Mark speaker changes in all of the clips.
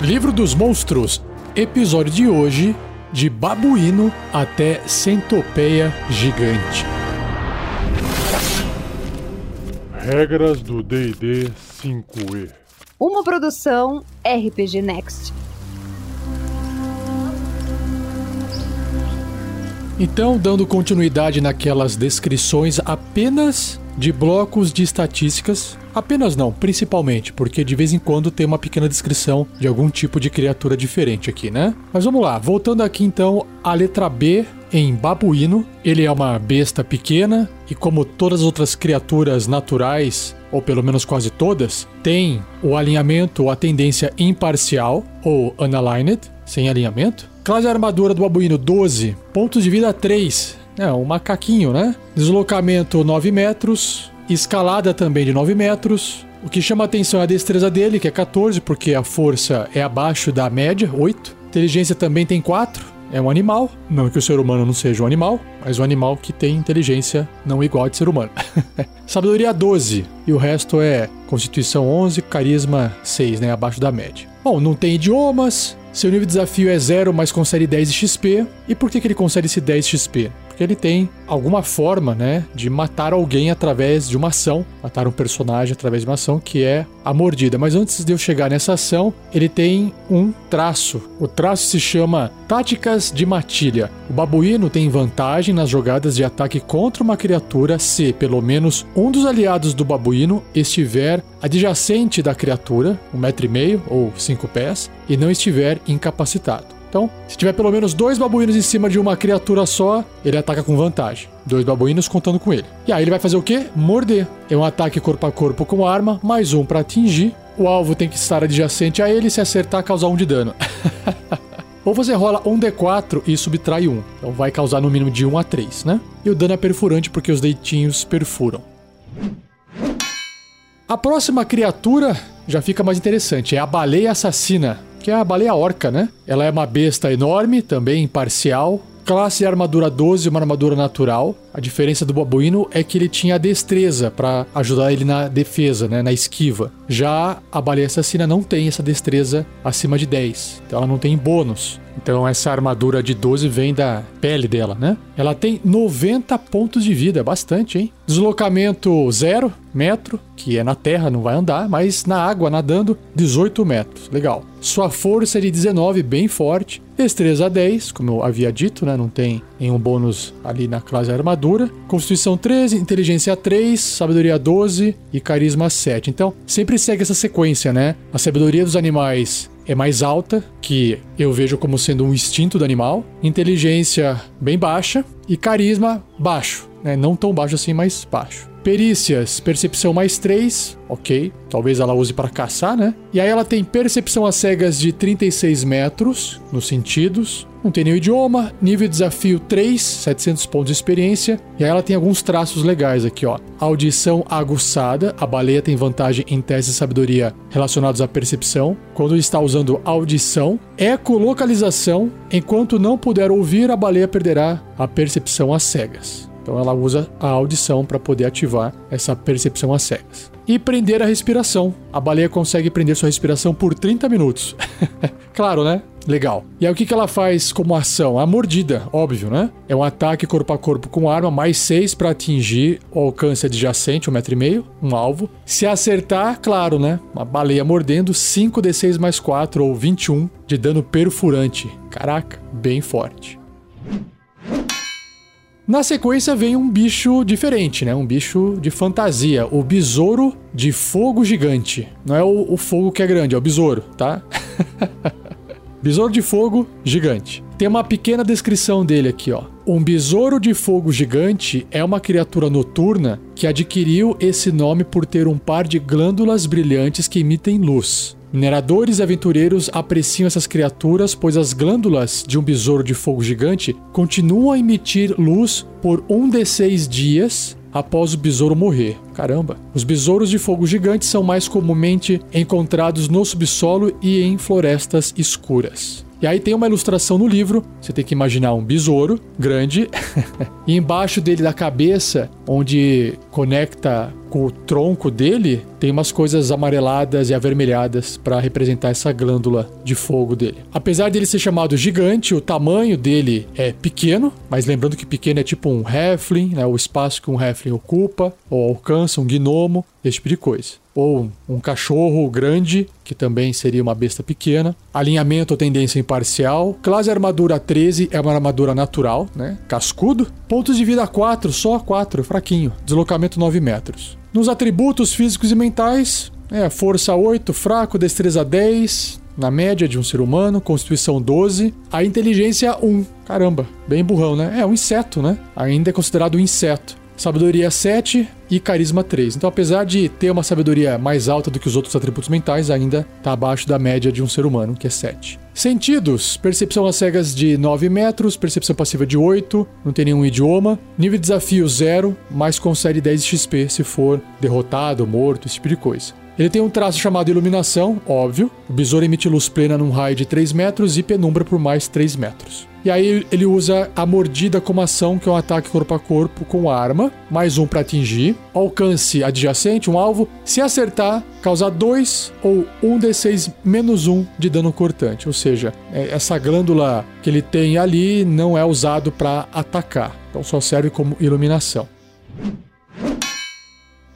Speaker 1: Livro dos Monstros, episódio de hoje: de babuíno até centopeia gigante.
Speaker 2: Regras do DD 5E.
Speaker 3: Uma produção RPG Next.
Speaker 1: Então, dando continuidade naquelas descrições apenas de blocos de estatísticas, apenas não, principalmente, porque de vez em quando tem uma pequena descrição de algum tipo de criatura diferente aqui, né? Mas vamos lá, voltando aqui então à letra B em babuíno. Ele é uma besta pequena e, como todas as outras criaturas naturais, ou pelo menos quase todas, tem o alinhamento ou a tendência imparcial ou unaligned, sem alinhamento. Classe armadura do babuíno 12, pontos de vida 3. É, um macaquinho, né? Deslocamento 9 metros, escalada também de 9 metros. O que chama atenção é a destreza dele, que é 14, porque a força é abaixo da média, 8. Inteligência também tem 4, é um animal. Não que o ser humano não seja um animal, mas um animal que tem inteligência não igual de ser humano. Sabedoria 12, e o resto é Constituição 11, Carisma 6, né? Abaixo da média. Bom, não tem idiomas, seu nível de desafio é 0, mas concede 10 XP. E por que, que ele concede esse 10 XP? Ele tem alguma forma, né, de matar alguém através de uma ação, matar um personagem através de uma ação que é a mordida. Mas antes de eu chegar nessa ação, ele tem um traço. O traço se chama Táticas de Matilha. O babuíno tem vantagem nas jogadas de ataque contra uma criatura se pelo menos um dos aliados do babuíno estiver adjacente da criatura, um metro e meio ou cinco pés, e não estiver incapacitado. Então, se tiver pelo menos dois babuínos em cima de uma criatura só, ele ataca com vantagem. Dois babuínos contando com ele. E aí ele vai fazer o quê? Morder. É um ataque corpo a corpo com arma, mais um para atingir. O alvo tem que estar adjacente a ele se acertar, causar um de dano. Ou você rola um D4 e subtrai um. Então vai causar no mínimo de 1 a 3, né? E o dano é perfurante porque os deitinhos perfuram. A próxima criatura já fica mais interessante, é a baleia assassina que é a baleia orca, né? Ela é uma besta enorme, também imparcial. Classe armadura 12, uma armadura natural. A diferença do babuíno é que ele tinha destreza para ajudar ele na defesa, né, na esquiva. Já a baleia assassina não tem essa destreza acima de 10, então ela não tem bônus. Então essa armadura de 12 vem da pele dela, né? Ela tem 90 pontos de vida, bastante, hein? Deslocamento 0 metro, que é na terra, não vai andar, mas na água nadando 18 metros. Legal. Sua força é de 19, bem forte. Destreza 10, como eu havia dito, né? Não tem nenhum bônus ali na classe armadura. Constituição 13, inteligência 3, sabedoria 12 e carisma 7. Então, sempre segue essa sequência, né? A sabedoria dos animais é mais alta, que eu vejo como sendo um instinto do animal, inteligência bem baixa e carisma baixo, né? Não tão baixo assim, mas baixo. Perícias, percepção mais 3, ok. Talvez ela use para caçar, né? E aí ela tem percepção às cegas de 36 metros, nos sentidos. Não tem nenhum idioma, nível de desafio 3, 700 pontos de experiência. E aí ela tem alguns traços legais aqui, ó. Audição aguçada, a baleia tem vantagem em testes de sabedoria relacionados à percepção. Quando está usando audição, ecolocalização, enquanto não puder ouvir, a baleia perderá a percepção às cegas. Então ela usa a audição para poder ativar essa percepção às cegas. E prender a respiração. A baleia consegue prender sua respiração por 30 minutos. claro, né? Legal. E aí o que, que ela faz como ação? A mordida, óbvio, né? É um ataque corpo a corpo com arma, mais 6 para atingir o alcance adjacente, um metro e meio, um alvo. Se acertar, claro, né? Uma baleia mordendo, 5d6 mais 4 ou 21 de dano perfurante. Caraca, bem forte. Na sequência vem um bicho diferente, né? Um bicho de fantasia, o besouro de fogo gigante. Não é o, o fogo que é grande, é o besouro, tá? besouro de fogo gigante. Tem uma pequena descrição dele aqui, ó. Um besouro de fogo gigante é uma criatura noturna que adquiriu esse nome por ter um par de glândulas brilhantes que emitem luz. Mineradores e aventureiros apreciam essas criaturas, pois as glândulas de um besouro de fogo gigante continuam a emitir luz por um de seis dias após o besouro morrer. Caramba! Os besouros de fogo gigante são mais comumente encontrados no subsolo e em florestas escuras. E aí tem uma ilustração no livro, você tem que imaginar um besouro grande, e embaixo dele da cabeça, onde conecta com o tronco dele, tem umas coisas amareladas e avermelhadas para representar essa glândula de fogo dele. Apesar dele ser chamado gigante, o tamanho dele é pequeno, mas lembrando que pequeno é tipo um Heflin, né, o espaço que um Heflin ocupa ou alcança, um gnomo, esse tipo de coisa ou um cachorro grande, que também seria uma besta pequena. Alinhamento ou tendência imparcial. Classe armadura 13 é uma armadura natural, né? Cascudo. Pontos de vida 4, só 4, fraquinho. Deslocamento 9 metros. Nos atributos físicos e mentais, é força 8, fraco, destreza 10, na média de um ser humano, constituição 12, a inteligência 1. Caramba, bem burrão, né? É um inseto, né? Ainda é considerado um inseto. Sabedoria 7 e carisma 3. Então, apesar de ter uma sabedoria mais alta do que os outros atributos mentais, ainda está abaixo da média de um ser humano, que é 7. Sentidos: percepção às cegas de 9 metros, percepção passiva de 8, não tem nenhum idioma. Nível de desafio 0, mas concede 10 XP se for derrotado, morto, esse tipo de coisa. Ele tem um traço chamado iluminação, óbvio. O besouro emite luz plena num raio de 3 metros e penumbra por mais 3 metros. E aí ele usa a mordida como ação, que é um ataque corpo a corpo com arma, mais um para atingir. Alcance adjacente, um alvo. Se acertar, causa 2 ou 1 d6 menos 1 de dano cortante. Ou seja, é, essa glândula que ele tem ali não é usado para atacar. Então só serve como iluminação.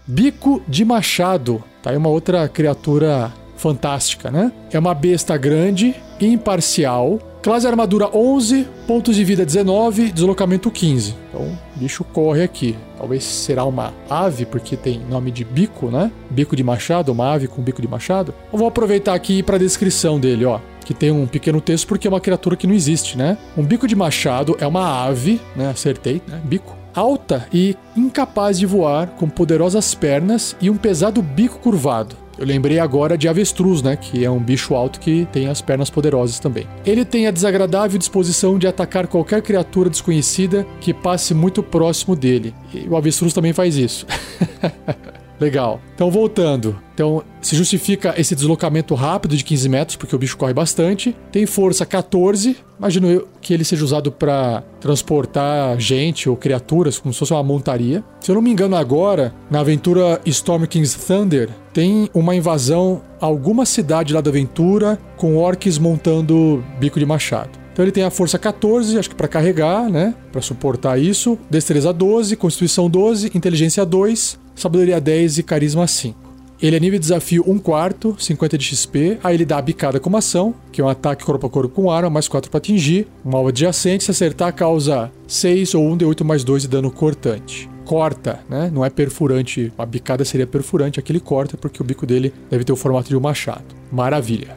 Speaker 1: Bico de Machado. Tá aí uma outra criatura fantástica, né? É uma besta grande, imparcial, classe armadura 11, pontos de vida 19, deslocamento 15. Então, o bicho corre aqui. Talvez será uma ave, porque tem nome de bico, né? Bico de machado, uma ave com bico de machado. Eu vou aproveitar aqui para a descrição dele, ó que tem um pequeno texto porque é uma criatura que não existe, né? Um bico de machado é uma ave, né? Acertei, né? Bico alta e incapaz de voar, com poderosas pernas e um pesado bico curvado. Eu lembrei agora de avestruz, né? Que é um bicho alto que tem as pernas poderosas também. Ele tem a desagradável disposição de atacar qualquer criatura desconhecida que passe muito próximo dele. E o avestruz também faz isso. Legal. Então, voltando. Então, se justifica esse deslocamento rápido de 15 metros, porque o bicho corre bastante. Tem força 14. Imagino eu que ele seja usado para transportar gente ou criaturas, como se fosse uma montaria. Se eu não me engano, agora, na aventura Storm King's Thunder, tem uma invasão a alguma cidade lá da aventura com orcs montando bico de machado. Então ele tem a força 14, acho que para carregar, né? Para suportar isso. Destreza 12, Constituição 12, Inteligência 2, Sabedoria 10 e Carisma 5. Ele é nível de desafio 1 quarto, 50 de XP. Aí ele dá a bicada como ação, que é um ataque corpo a corpo com arma, mais 4 para atingir. Um alvo adjacente, se acertar, causa 6 ou 1 de 8 mais 2 de dano cortante. Corta, né? Não é perfurante. A bicada seria perfurante, aqui ele corta porque o bico dele deve ter o formato de um machado. Maravilha.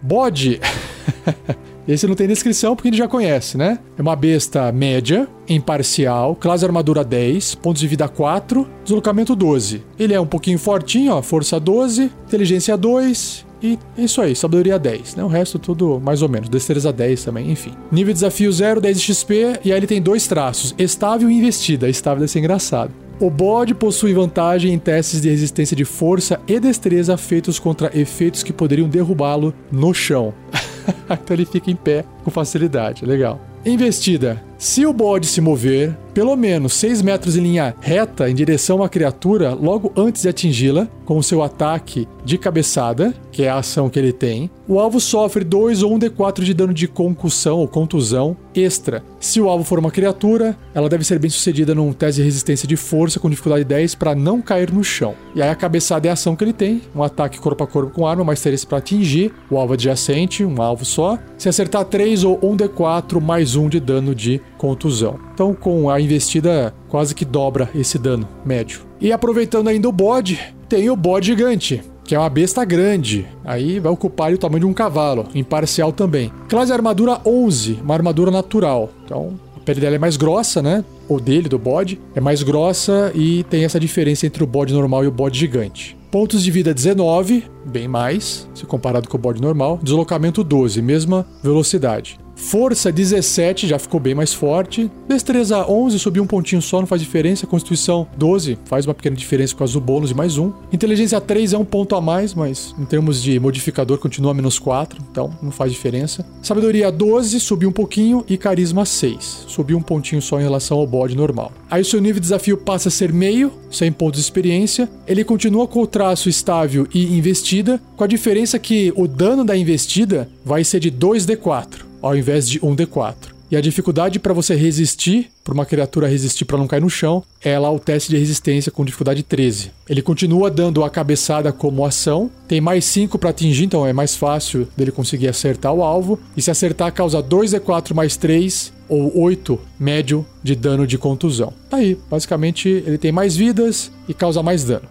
Speaker 1: Bode. Esse não tem descrição porque ele já conhece, né? É uma besta média, imparcial, classe armadura 10, pontos de vida 4, deslocamento 12. Ele é um pouquinho fortinho, ó, força 12, inteligência 2, e é isso aí, sabedoria 10, né? O resto tudo mais ou menos, destreza 10 também, enfim. Nível de desafio 0, 10 de XP, e aí ele tem dois traços, estável e investida. Estável deve ser engraçado. O bode possui vantagem em testes de resistência de força e destreza feitos contra efeitos que poderiam derrubá-lo no chão. então ele fica em pé com facilidade. Legal. Investida. Se o bode se mover pelo menos 6 metros em linha reta em direção à criatura logo antes de atingi-la, com o seu ataque de cabeçada, que é a ação que ele tem, o alvo sofre 2 ou 1 d4 de dano de concussão ou contusão extra. Se o alvo for uma criatura, ela deve ser bem sucedida num teste de resistência de força com dificuldade 10 para não cair no chão. E aí a cabeçada é a ação que ele tem, um ataque corpo a corpo com arma, mais 3 para atingir o alvo adjacente, um alvo só. Se acertar 3 ou 1 d4 mais 1 de dano de contusão. Então, com a investida, quase que dobra esse dano médio. E aproveitando ainda o bode, tem o bode gigante, que é uma besta grande. Aí vai ocupar o tamanho de um cavalo, imparcial também. Classe armadura 11, uma armadura natural. Então, a pele dela é mais grossa, né? Ou dele, do bode, é mais grossa e tem essa diferença entre o bode normal e o bode gigante. Pontos de vida 19, bem mais, se comparado com o bode normal. Deslocamento 12, mesma velocidade. Força 17, já ficou bem mais forte. Destreza 11, subiu um pontinho só, não faz diferença. Constituição 12, faz uma pequena diferença causa do bônus e mais um. Inteligência 3 é um ponto a mais, mas em termos de modificador continua menos 4, então não faz diferença. Sabedoria 12, subiu um pouquinho. E Carisma 6, subiu um pontinho só em relação ao bode normal. Aí o seu nível de desafio passa a ser meio, 100 pontos de experiência. Ele continua com o traço estável e investida, com a diferença que o dano da investida vai ser de 2d4 ao invés de um D4. E a dificuldade para você resistir, para uma criatura resistir para não cair no chão, é lá o teste de resistência com dificuldade 13. Ele continua dando a cabeçada como ação, tem mais 5 para atingir, então é mais fácil dele conseguir acertar o alvo. E se acertar, causa 2d4 mais 3 ou 8 médio de dano de contusão. Tá aí, basicamente ele tem mais vidas e causa mais dano.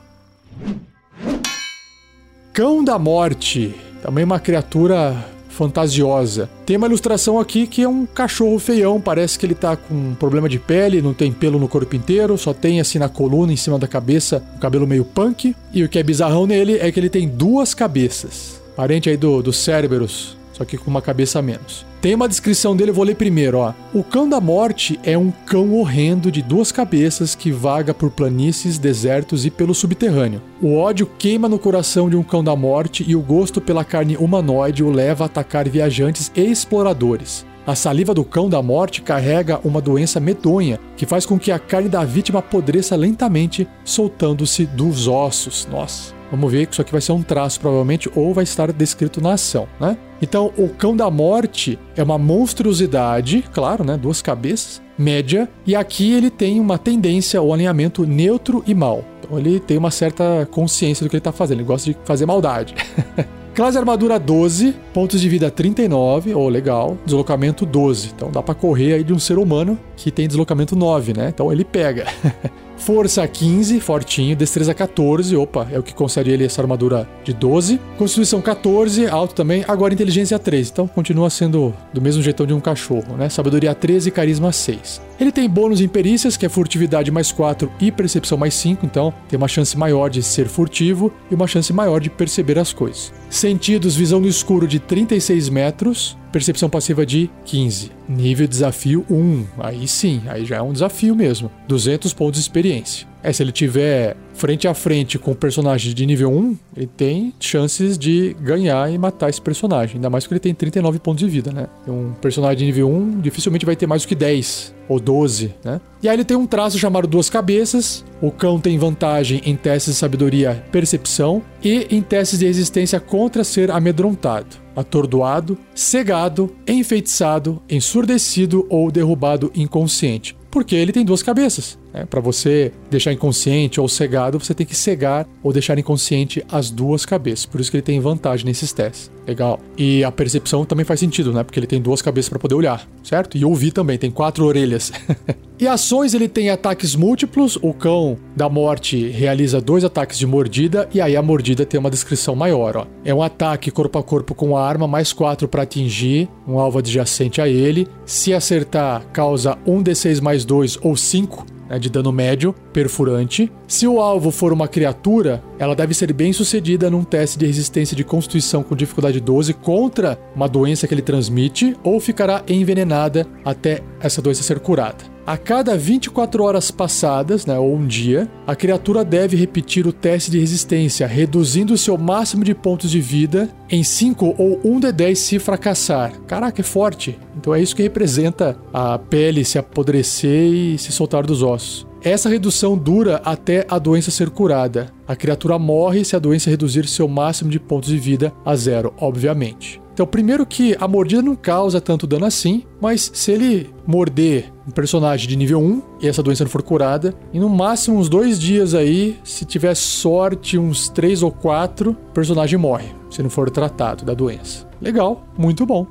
Speaker 1: Cão da Morte, também uma criatura fantasiosa. Tem uma ilustração aqui que é um cachorro feião, parece que ele tá com um problema de pele, não tem pelo no corpo inteiro, só tem assim na coluna, em cima da cabeça, um cabelo meio punk. E o que é bizarrão nele é que ele tem duas cabeças. Parente aí do, do Cerberus, só que com uma cabeça a menos. Tem uma descrição dele, eu vou ler primeiro, ó. O cão da morte é um cão horrendo de duas cabeças que vaga por planícies, desertos e pelo subterrâneo. O ódio queima no coração de um cão da morte e o gosto pela carne humanoide o leva a atacar viajantes e exploradores. A saliva do cão da morte carrega uma doença medonha que faz com que a carne da vítima apodreça lentamente, soltando-se dos ossos. Nossa. Vamos ver que isso aqui vai ser um traço, provavelmente, ou vai estar descrito na ação, né? Então, o cão da morte é uma monstruosidade, claro, né? Duas cabeças, média, e aqui ele tem uma tendência ao alinhamento neutro e mal. Então, ele tem uma certa consciência do que ele está fazendo, ele gosta de fazer maldade. Classe armadura 12, pontos de vida 39, oh, legal. Deslocamento 12. Então dá para correr aí de um ser humano que tem deslocamento 9, né? Então ele pega. Força 15, fortinho. Destreza 14, opa, é o que concede ele essa armadura de 12. Constituição 14, alto também. Agora inteligência 13, então continua sendo do mesmo jeitão de um cachorro, né? Sabedoria 13 e carisma 6. Ele tem bônus em perícias, que é furtividade mais 4 e percepção mais 5, então tem uma chance maior de ser furtivo e uma chance maior de perceber as coisas. Sentidos, visão no escuro de 36 metros, percepção passiva de 15. Nível desafio 1. Aí sim, aí já é um desafio mesmo. 200 pontos de experiência. É, se ele tiver frente a frente com o personagem de nível 1, ele tem chances de ganhar e matar esse personagem. Ainda mais porque ele tem 39 pontos de vida, né? Um personagem de nível 1 dificilmente vai ter mais do que 10 ou 12, né? E aí ele tem um traço chamado Duas Cabeças. O cão tem vantagem em testes de sabedoria percepção e em testes de resistência contra ser amedrontado atordoado, cegado, enfeitiçado, ensurdecido ou derrubado inconsciente. Porque ele tem duas cabeças. Né? Para você deixar inconsciente ou cegado, você tem que cegar ou deixar inconsciente as duas cabeças. Por isso que ele tem vantagem nesses testes. Legal. E a percepção também faz sentido, né? Porque ele tem duas cabeças para poder olhar, certo? E ouvir também, tem quatro orelhas. e ações, ele tem ataques múltiplos. O cão da morte realiza dois ataques de mordida e aí a mordida tem uma descrição maior, ó. É um ataque corpo a corpo com a arma, mais quatro para atingir um alvo adjacente a ele. Se acertar, causa um D6 mais dois ou cinco né, de dano médio, perfurante. Se o alvo for uma criatura, ela deve ser bem sucedida num teste de resistência de constituição com dificuldade 12 contra uma doença que ele transmite, ou ficará envenenada até essa doença ser curada. A cada 24 horas passadas, né, ou um dia, a criatura deve repetir o teste de resistência, reduzindo seu máximo de pontos de vida em 5 ou 1 de 10 se fracassar. Caraca, é forte. Então é isso que representa a pele se apodrecer e se soltar dos ossos. Essa redução dura até a doença ser curada. A criatura morre se a doença reduzir seu máximo de pontos de vida a zero, obviamente. Então, primeiro que a mordida não causa tanto dano assim, mas se ele morder um personagem de nível 1 e essa doença não for curada, em no máximo uns dois dias aí, se tiver sorte, uns três ou quatro, o personagem morre, se não for tratado da doença. Legal, muito bom.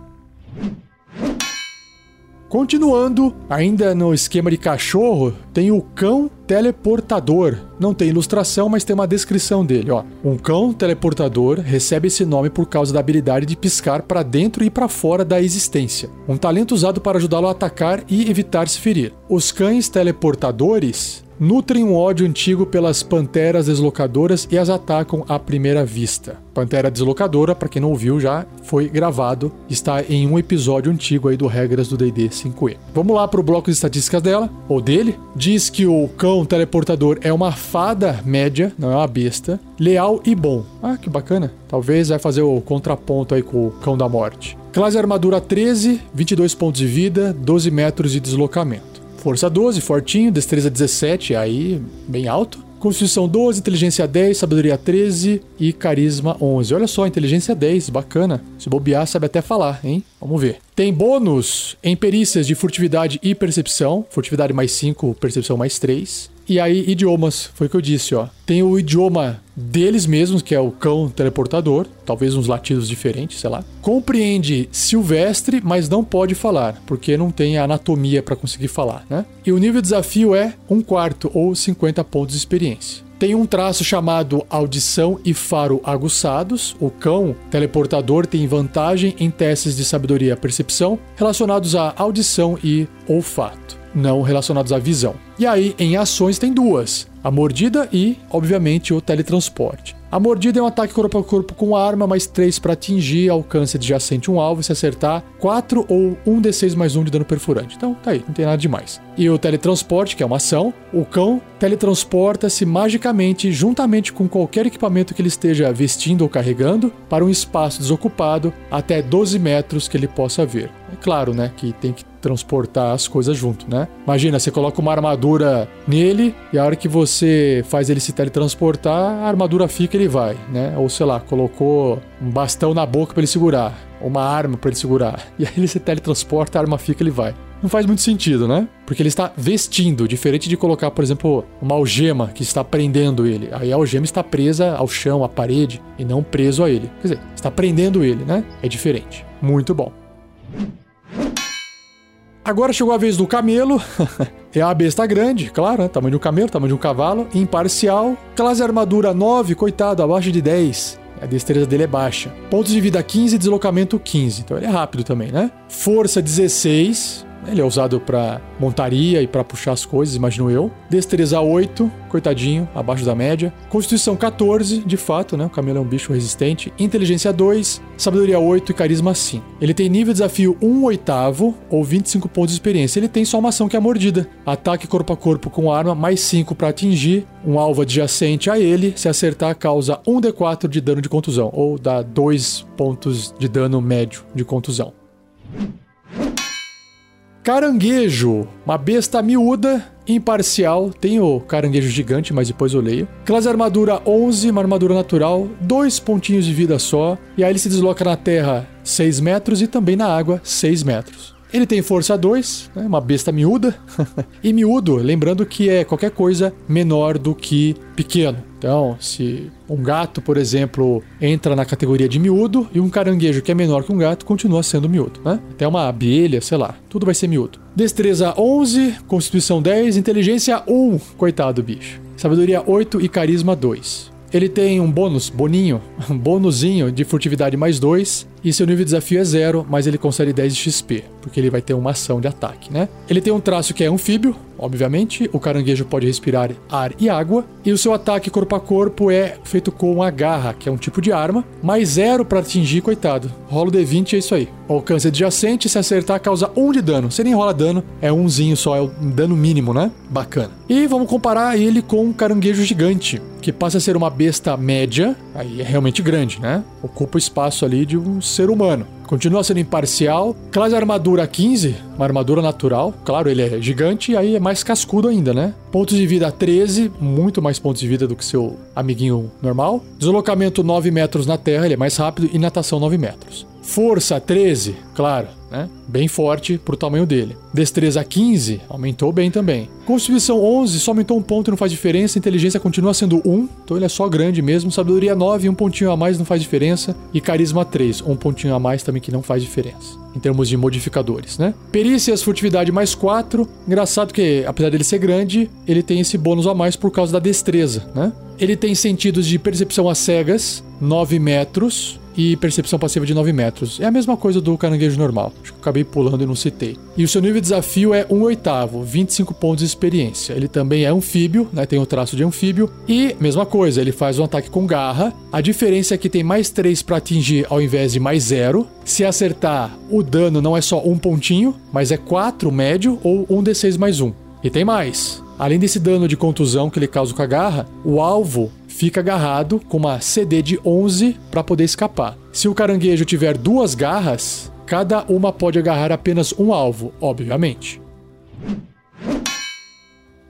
Speaker 1: Continuando, ainda no esquema de cachorro, tem o cão teleportador. Não tem ilustração, mas tem uma descrição dele, ó. Um cão teleportador recebe esse nome por causa da habilidade de piscar para dentro e para fora da existência. Um talento usado para ajudá-lo a atacar e evitar se ferir. Os cães teleportadores nutrem um ódio antigo pelas panteras deslocadoras e as atacam à primeira vista. Pantera Deslocadora, para quem não ouviu já, foi gravado, está em um episódio antigo aí do Regras do D&D 5e. Vamos lá para o bloco de estatísticas dela, ou dele. Diz que o cão teleportador é uma fada média, não é uma besta, leal e bom. Ah, que bacana. Talvez vai fazer o contraponto aí com o cão da morte. Classe armadura 13, 22 pontos de vida, 12 metros de deslocamento. Força 12, fortinho, destreza 17, aí bem alto. Constituição 12, inteligência 10, sabedoria 13 e carisma 11. Olha só, inteligência 10, bacana. Se bobear, sabe até falar, hein? Vamos ver. Tem bônus em perícias de furtividade e percepção. Furtividade mais 5, percepção mais 3. E aí, idiomas, foi o que eu disse, ó. Tem o idioma deles mesmos, que é o cão teleportador, talvez uns latidos diferentes, sei lá. Compreende silvestre, mas não pode falar, porque não tem anatomia para conseguir falar, né? E o nível de desafio é um quarto ou 50 pontos de experiência. Tem um traço chamado audição e faro aguçados. O cão teleportador tem vantagem em testes de sabedoria e percepção relacionados à audição e olfato não relacionados à visão. E aí, em ações, tem duas: a mordida e, obviamente, o teletransporte. A mordida é um ataque corpo a corpo com arma, mais 3 para atingir, alcance adjacente um alvo, se acertar 4 ou 1 d6 mais 1 de dano perfurante. Então tá aí, não tem nada demais. E o teletransporte, que é uma ação, o cão teletransporta-se magicamente, juntamente com qualquer equipamento que ele esteja vestindo ou carregando, para um espaço desocupado até 12 metros que ele possa ver. É claro, né, que tem que transportar as coisas junto, né? Imagina, você coloca uma armadura nele e a hora que você faz ele se teletransportar, a armadura fica e ele vai, né? Ou sei lá, colocou um bastão na boca para ele segurar, uma arma para ele segurar. E aí ele se teletransporta, a arma fica e ele vai. Não faz muito sentido, né? Porque ele está vestindo, diferente de colocar, por exemplo, uma algema que está prendendo ele. Aí a algema está presa ao chão, à parede, e não preso a ele. Quer dizer, está prendendo ele, né? É diferente. Muito bom. Agora chegou a vez do camelo. é a besta grande, claro, né? tamanho de um camelo, tamanho de um cavalo. Imparcial. Classe armadura 9, coitado, abaixo de 10. A destreza dele é baixa. Pontos de vida 15, deslocamento 15. Então ele é rápido também, né? Força 16. Ele é usado para montaria e para puxar as coisas, imagino eu. Destreza 8, coitadinho, abaixo da média. Constituição 14, de fato, né? O camelo é um bicho resistente. Inteligência 2, sabedoria 8 e carisma 5. Ele tem nível de desafio 1 oitavo ou 25 pontos de experiência. Ele tem só uma ação que é a mordida. Ataque corpo a corpo com arma, mais 5 para atingir um alvo adjacente a ele. Se acertar, causa 1d4 de dano de contusão, ou dá 2 pontos de dano médio de contusão. Caranguejo, uma besta miúda, imparcial. Tem o caranguejo gigante, mas depois eu leio. Classe armadura 11, uma armadura natural, dois pontinhos de vida só. E aí ele se desloca na terra 6 metros e também na água 6 metros. Ele tem força 2, né, uma besta miúda. e miúdo, lembrando que é qualquer coisa menor do que pequeno. Então, se um gato, por exemplo, entra na categoria de miúdo e um caranguejo que é menor que um gato continua sendo miúdo, né? Até uma abelha, sei lá, tudo vai ser miúdo. Destreza 11, constituição 10, inteligência 1, coitado bicho. Sabedoria 8 e carisma 2. Ele tem um bônus, boninho, um bônusinho de furtividade mais 2 e seu nível de desafio é zero, mas ele concede 10 de XP, porque ele vai ter uma ação de ataque, né? Ele tem um traço que é anfíbio, obviamente, o caranguejo pode respirar ar e água, e o seu ataque corpo a corpo é feito com a garra, que é um tipo de arma, mais zero para atingir, coitado. Rolo D20 é isso aí. Alcance adjacente, se acertar, causa 1 um de dano. Você nem rola dano, é umzinho só, é o dano mínimo, né? Bacana. E vamos comparar ele com um caranguejo gigante, que passa a ser uma besta média, aí é realmente grande, né? Ocupa o espaço ali de um ser humano. Continua sendo imparcial. Classe armadura 15, uma armadura natural. Claro, ele é gigante e aí é mais cascudo ainda, né? Pontos de vida 13, muito mais pontos de vida do que seu amiguinho normal. Deslocamento 9 metros na terra, ele é mais rápido. E natação 9 metros. Força 13, claro, né? Bem forte pro tamanho dele. Destreza 15, aumentou bem também. Constituição 11, só aumentou um ponto e não faz diferença. Inteligência continua sendo 1, então ele é só grande mesmo. Sabedoria 9, um pontinho a mais não faz diferença. E carisma 3, um pontinho a mais também que não faz diferença. Em termos de modificadores, né? Perícias, furtividade mais 4. Engraçado que, apesar dele ser grande, ele tem esse bônus a mais por causa da destreza, né? Ele tem sentidos de percepção às cegas, 9 metros e percepção passiva de 9 metros. É a mesma coisa do caranguejo normal. Acho que acabei pulando e não citei. E o seu nível de desafio é 1 oitavo, 25 pontos de experiência. Ele também é anfíbio, né? Tem o traço de anfíbio. E, mesma coisa, ele faz um ataque com garra. A diferença é que tem mais 3 para atingir ao invés de mais 0. Se acertar, o dano não é só um pontinho, mas é 4 médio ou 1 d6 mais 1. E tem mais. Além desse dano de contusão que ele causa com a garra, o alvo fica agarrado com uma CD de 11 para poder escapar. Se o caranguejo tiver duas garras, cada uma pode agarrar apenas um alvo, obviamente.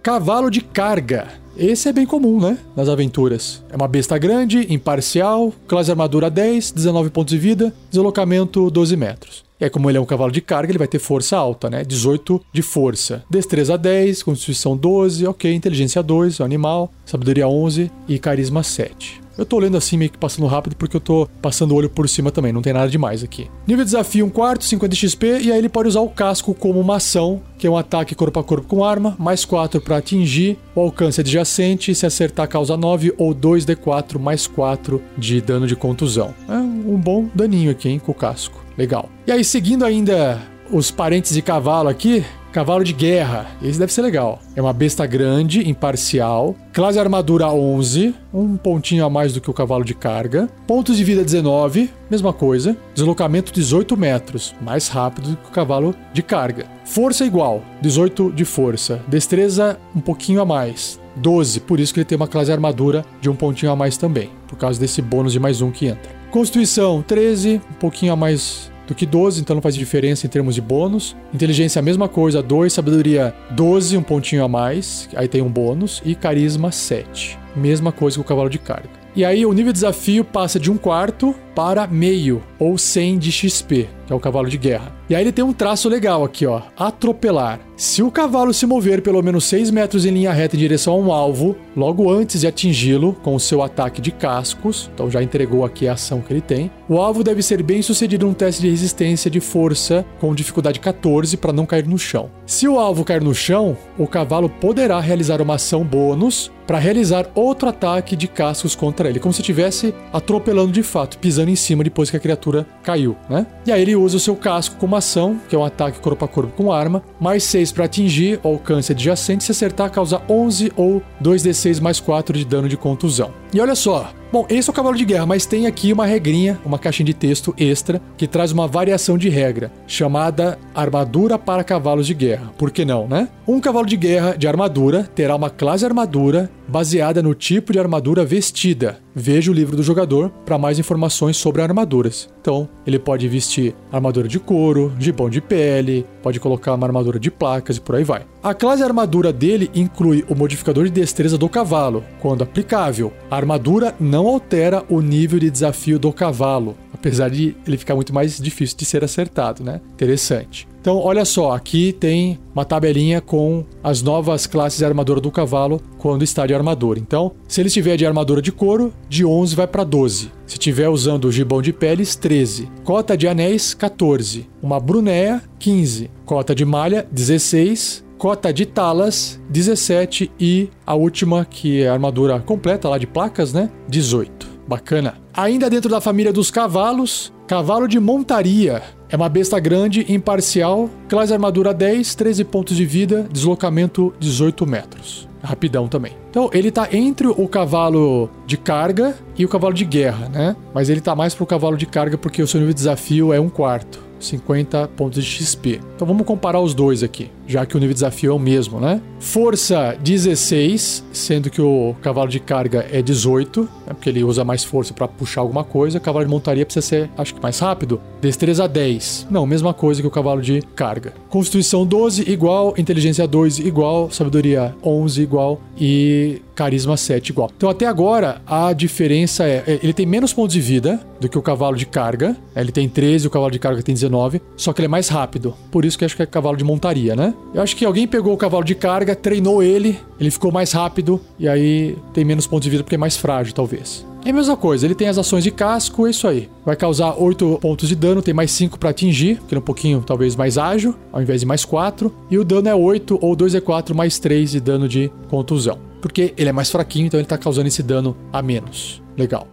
Speaker 1: Cavalo de carga. Esse é bem comum, né? Nas aventuras. É uma besta grande, imparcial, classe armadura 10, 19 pontos de vida, deslocamento 12 metros. E aí, como ele é um cavalo de carga, ele vai ter força alta, né? 18 de força. Destreza 10, constituição 12, ok. Inteligência 2, é um animal. Sabedoria 11 e carisma 7. Eu tô lendo assim meio que passando rápido porque eu tô passando o olho por cima também, não tem nada demais aqui. Nível de desafio 1 um quarto, 50 XP, e aí ele pode usar o casco como uma ação, que é um ataque corpo a corpo com arma, mais 4 para atingir, o alcance adjacente, se acertar causa 9 ou 2d4 mais 4 de dano de contusão. É um bom daninho aqui, hein, com o casco. Legal. E aí, seguindo ainda os parentes de cavalo aqui, Cavalo de guerra, esse deve ser legal. É uma besta grande, imparcial. Classe armadura 11, um pontinho a mais do que o cavalo de carga. Pontos de vida 19, mesma coisa. Deslocamento 18 metros, mais rápido do que o cavalo de carga. Força igual, 18 de força. Destreza um pouquinho a mais, 12, por isso que ele tem uma classe armadura de um pontinho a mais também, por causa desse bônus de mais um que entra. Constituição 13, um pouquinho a mais do que 12, então não faz diferença em termos de bônus. Inteligência a mesma coisa, 2, sabedoria 12, um pontinho a mais, aí tem um bônus, e carisma 7. Mesma coisa que o cavalo de carga. E aí o nível de desafio passa de um quarto para meio, ou 100 de XP, que é o cavalo de guerra. E aí ele tem um traço legal aqui, ó, atropelar. Se o cavalo se mover pelo menos 6 metros em linha reta em direção a um alvo, logo antes de atingi-lo com o seu ataque de cascos, então já entregou aqui a ação que ele tem, o alvo deve ser bem sucedido num teste de resistência de força com dificuldade 14 para não cair no chão. Se o alvo cair no chão, o cavalo poderá realizar uma ação bônus para realizar outro ataque de cascos contra ele, como se estivesse atropelando de fato, pisando em cima depois que a criatura caiu, né? E aí ele usa o seu casco como ação, que é um ataque corpo a corpo com arma, mais 6 para atingir alcance adjacente, se acertar causa 11 ou 2d6 mais 4 de dano de contusão. E olha só, Bom, esse é o cavalo de guerra, mas tem aqui uma regrinha, uma caixinha de texto extra, que traz uma variação de regra, chamada armadura para cavalos de guerra. Por que não, né? Um cavalo de guerra de armadura terá uma classe armadura baseada no tipo de armadura vestida. Veja o livro do jogador para mais informações sobre armaduras. Então, ele pode vestir armadura de couro, gibão de pele, pode colocar uma armadura de placas e por aí vai. A classe armadura dele inclui o modificador de destreza do cavalo, quando aplicável. A armadura não altera o nível de desafio do cavalo, apesar de ele ficar muito mais difícil de ser acertado, né? Interessante. Então, olha só, aqui tem uma tabelinha com as novas classes de armadura do cavalo quando está de armadura. Então, se ele estiver de armadura de couro, de 11 vai para 12. Se estiver usando o gibão de peles, 13. Cota de anéis, 14. Uma brunéia, 15. Cota de malha, 16 cota de talas 17 e a última, que é a armadura completa lá de placas, né? 18. Bacana. Ainda dentro da família dos cavalos, cavalo de montaria. É uma besta grande, imparcial, classe armadura 10, 13 pontos de vida, deslocamento 18 metros. Rapidão também. Então, ele tá entre o cavalo de carga e o cavalo de guerra, né? Mas ele tá mais pro cavalo de carga porque o seu nível de desafio é um quarto. 50 pontos de XP. Então vamos comparar os dois aqui, já que o nível de desafio é o mesmo, né? Força 16, sendo que o cavalo de carga é 18, né? porque ele usa mais força para puxar alguma coisa. O cavalo de montaria precisa ser, acho que mais rápido. Destreza 10. Não, mesma coisa que o cavalo de carga. Constituição 12 igual, inteligência 2 igual, sabedoria 11 igual e carisma 7 igual. Então até agora a diferença é, é, ele tem menos pontos de vida do que o cavalo de carga. Ele tem 13, o cavalo de carga tem 19, só que ele é mais rápido. Por isso que acho que é cavalo de montaria, né? Eu acho que alguém pegou o cavalo de carga, treinou ele, ele ficou mais rápido e aí tem menos pontos de vida porque é mais frágil, talvez. É a mesma coisa, ele tem as ações de casco, é isso aí. Vai causar 8 pontos de dano, tem mais 5 para atingir, porque é um pouquinho talvez mais ágil, ao invés de mais 4. E o dano é 8 ou 2d4 mais 3 de dano de contusão porque ele é mais fraquinho, então ele tá causando esse dano a menos. Legal.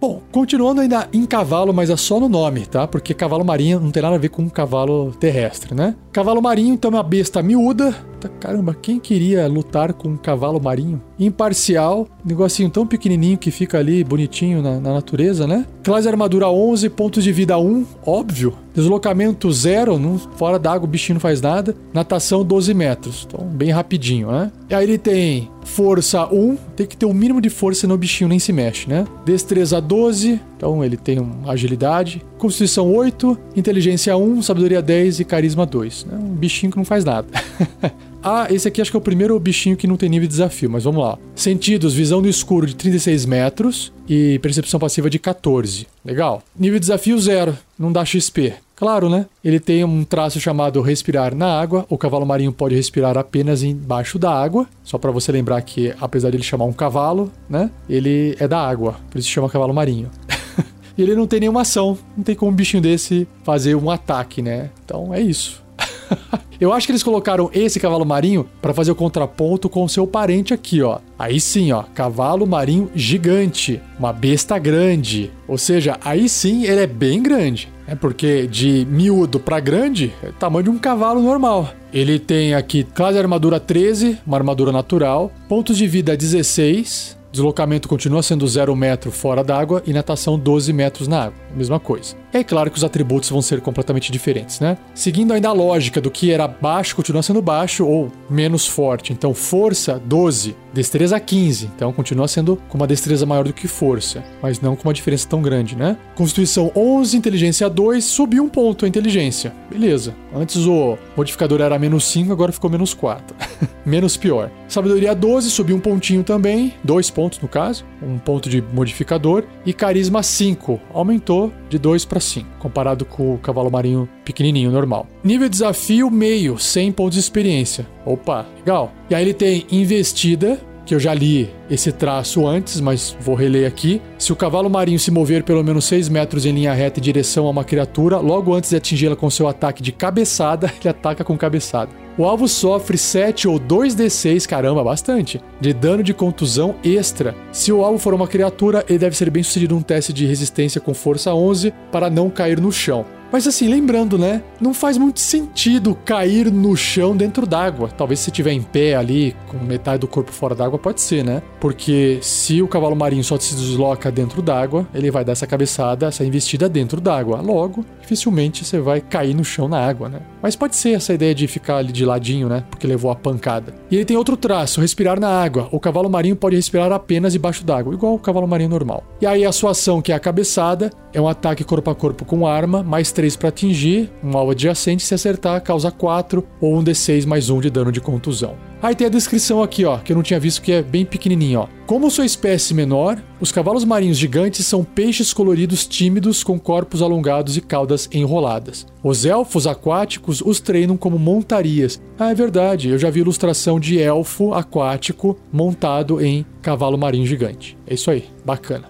Speaker 1: Bom, continuando ainda em cavalo, mas é só no nome, tá? Porque cavalo marinho não tem nada a ver com cavalo terrestre, né? Cavalo marinho, então, é uma besta miúda. Tá, caramba, quem queria lutar com um cavalo marinho? Imparcial, negocinho tão pequenininho que fica ali bonitinho na, na natureza, né? Classe armadura 11, pontos de vida 1, óbvio. Deslocamento 0, não, fora d'água o bichinho não faz nada. Natação 12 metros, então bem rapidinho, né? E aí ele tem força 1, tem que ter o mínimo de força senão o bichinho nem se mexe, né? Destreza 12, então ele tem agilidade. Constituição 8, inteligência 1, sabedoria 10 e carisma 2. É um bichinho que não faz nada. Ah, esse aqui acho que é o primeiro bichinho que não tem nível de desafio, mas vamos lá. Sentidos, visão no escuro de 36 metros e percepção passiva de 14. Legal. Nível de desafio zero, não dá XP. Claro, né? Ele tem um traço chamado respirar na água. O cavalo marinho pode respirar apenas embaixo da água. Só para você lembrar que, apesar de ele chamar um cavalo, né? Ele é da água, por isso chama cavalo marinho. e ele não tem nenhuma ação. Não tem como um bichinho desse fazer um ataque, né? Então é isso. Eu acho que eles colocaram esse cavalo marinho para fazer o contraponto com o seu parente aqui, ó. Aí sim, ó, cavalo marinho gigante, uma besta grande. Ou seja, aí sim ele é bem grande. É porque de miúdo para grande é o tamanho de um cavalo normal. Ele tem aqui classe armadura 13, uma armadura natural, pontos de vida 16, Deslocamento continua sendo 0 metro fora d'água e natação 12 metros na água. Mesma coisa. É claro que os atributos vão ser completamente diferentes, né? Seguindo ainda a lógica do que era baixo, continua sendo baixo ou menos forte. Então, força 12, destreza 15. Então, continua sendo com uma destreza maior do que força, mas não com uma diferença tão grande, né? Constituição 11, inteligência 2, subiu um ponto a inteligência. Beleza. Antes o modificador era menos 5, agora ficou menos 4. menos pior. Sabedoria 12, subiu um pontinho também, dois pontos no caso, um ponto de modificador. E carisma 5, aumentou de 2 para 5, comparado com o cavalo marinho pequenininho, normal. Nível de desafio meio, 100 pontos de experiência. Opa, legal. E aí ele tem investida, que eu já li esse traço antes, mas vou reler aqui. Se o cavalo marinho se mover pelo menos 6 metros em linha reta em direção a uma criatura, logo antes de atingi-la com seu ataque de cabeçada, ele ataca com cabeçada. O alvo sofre 7 ou 2d6, caramba, bastante, de dano de contusão extra. Se o alvo for uma criatura, ele deve ser bem sucedido num teste de resistência com força 11 para não cair no chão. Mas assim, lembrando, né? Não faz muito sentido cair no chão dentro d'água. Talvez se estiver em pé ali, com metade do corpo fora d'água, pode ser, né? Porque se o cavalo marinho só se desloca dentro d'água, ele vai dar essa cabeçada, essa investida dentro d'água. Logo, dificilmente você vai cair no chão na água, né? Mas pode ser essa ideia de ficar ali de ladinho, né? Porque levou a pancada. E ele tem outro traço, respirar na água. O cavalo marinho pode respirar apenas debaixo d'água, igual o cavalo marinho normal. E aí a sua ação, que é a cabeçada, é um ataque corpo a corpo com arma, mais 3 para atingir, um alvo adjacente, se acertar, causa 4 ou um D6 mais 1 de dano de contusão. Aí tem a descrição aqui, ó, que eu não tinha visto que é bem pequenininho, ó. Como sua espécie menor, os cavalos marinhos gigantes são peixes coloridos tímidos com corpos alongados e caudas enroladas. Os elfos aquáticos os treinam como montarias. Ah, é verdade, eu já vi ilustração de elfo aquático montado em cavalo marinho gigante. É isso aí, bacana.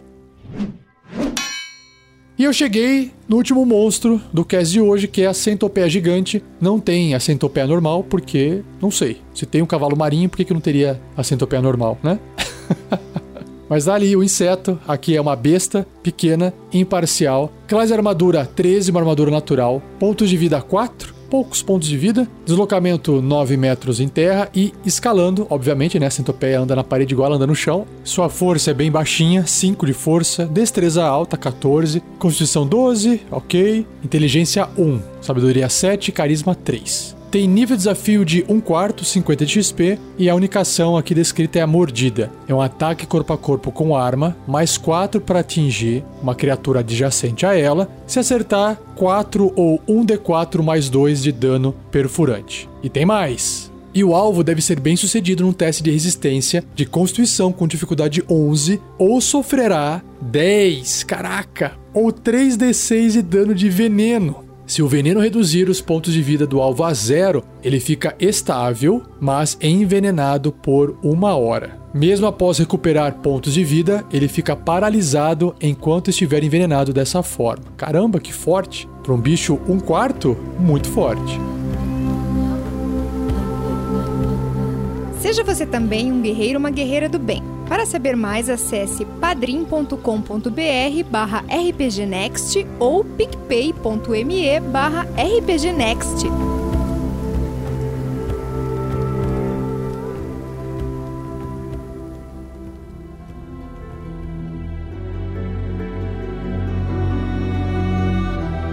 Speaker 1: E eu cheguei no último monstro do cast de hoje, que é a centopeia gigante. Não tem a centopeia normal, porque não sei. Se tem um cavalo marinho, por que, que não teria a centopeia normal, né? Mas ali o inseto, aqui é uma besta pequena, imparcial. Classe armadura 13, uma armadura natural. Pontos de vida 4 poucos pontos de vida, deslocamento 9 metros em terra e escalando, obviamente, né? A centopeia anda na parede igual anda no chão. Sua força é bem baixinha, 5 de força, destreza alta, 14, constituição 12, ok, inteligência 1, sabedoria 7, carisma 3 tem nível de desafio de 1 quarto, 50 de XP, e a única ação aqui descrita é a mordida. É um ataque corpo a corpo com arma, mais 4 para atingir uma criatura adjacente a ela, se acertar 4 ou 1d4 mais 2 de dano perfurante. E tem mais! E o alvo deve ser bem sucedido num teste de resistência de constituição com dificuldade 11 ou sofrerá 10, caraca, ou 3d6 de dano de veneno. Se o veneno reduzir os pontos de vida do alvo a zero, ele fica estável, mas envenenado por uma hora. Mesmo após recuperar pontos de vida, ele fica paralisado enquanto estiver envenenado dessa forma. Caramba, que forte! Para um bicho um quarto, muito forte.
Speaker 4: Seja você também um guerreiro ou uma guerreira do bem. Para saber mais, acesse padrim.com.br barra rpgnext ou picpay.me barra rpgnext.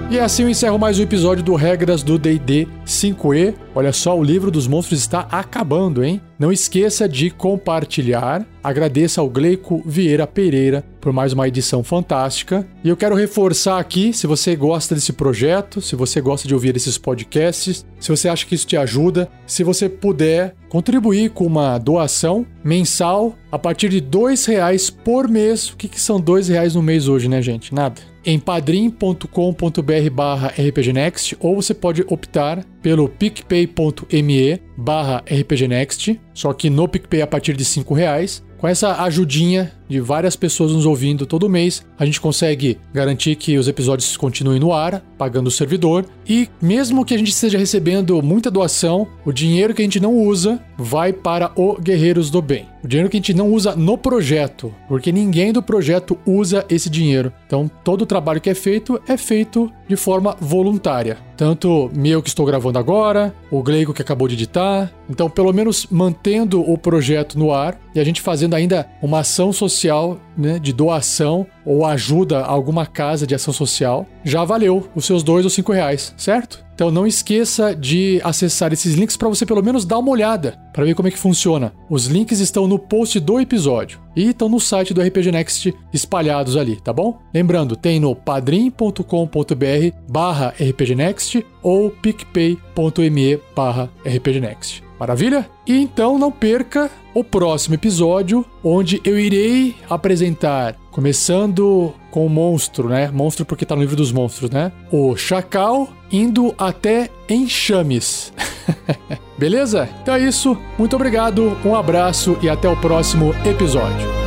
Speaker 1: E assim eu encerro mais um episódio do Regras do D&D 5e. Olha só, o livro dos monstros está acabando, hein? Não esqueça de compartilhar. Agradeça ao Gleico Vieira Pereira por mais uma edição fantástica. E eu quero reforçar aqui, se você gosta desse projeto, se você gosta de ouvir esses podcasts, se você acha que isso te ajuda, se você puder contribuir com uma doação mensal a partir de dois reais por mês. O que, que são dois reais no mês hoje, né, gente? Nada em padrim.com.br barra rpgnext ou você pode optar pelo picpay.me barra rpgnext, só que no PicPay a partir de 5 reais. Com essa ajudinha de várias pessoas nos ouvindo todo mês, a gente consegue garantir que os episódios continuem no ar, pagando o servidor. E mesmo que a gente esteja recebendo muita doação, o dinheiro que a gente não usa vai para o Guerreiros do Bem. O dinheiro que a gente não usa no projeto, porque ninguém do projeto usa esse dinheiro. Então, todo o trabalho que é feito é feito de forma voluntária. Tanto meu que estou gravando agora, o Gleigo que acabou de editar. Então, pelo menos mantendo o projeto no ar e a gente fazendo ainda uma ação social né, de doação ou ajuda a alguma casa de ação social, já valeu os seus dois ou cinco reais, certo? Então não esqueça de acessar esses links para você pelo menos dar uma olhada para ver como é que funciona. Os links estão no post do episódio e estão no site do RPG Next espalhados ali, tá bom? Lembrando, tem no padrim.com.br barra rpgnext ou picpay.me barra rpgnext. Maravilha? E então não perca o próximo episódio, onde eu irei apresentar, começando com o monstro, né? Monstro porque tá no livro dos monstros, né? O Chacal indo até Enxames. Beleza? Então é isso. Muito obrigado, um abraço e até o próximo episódio.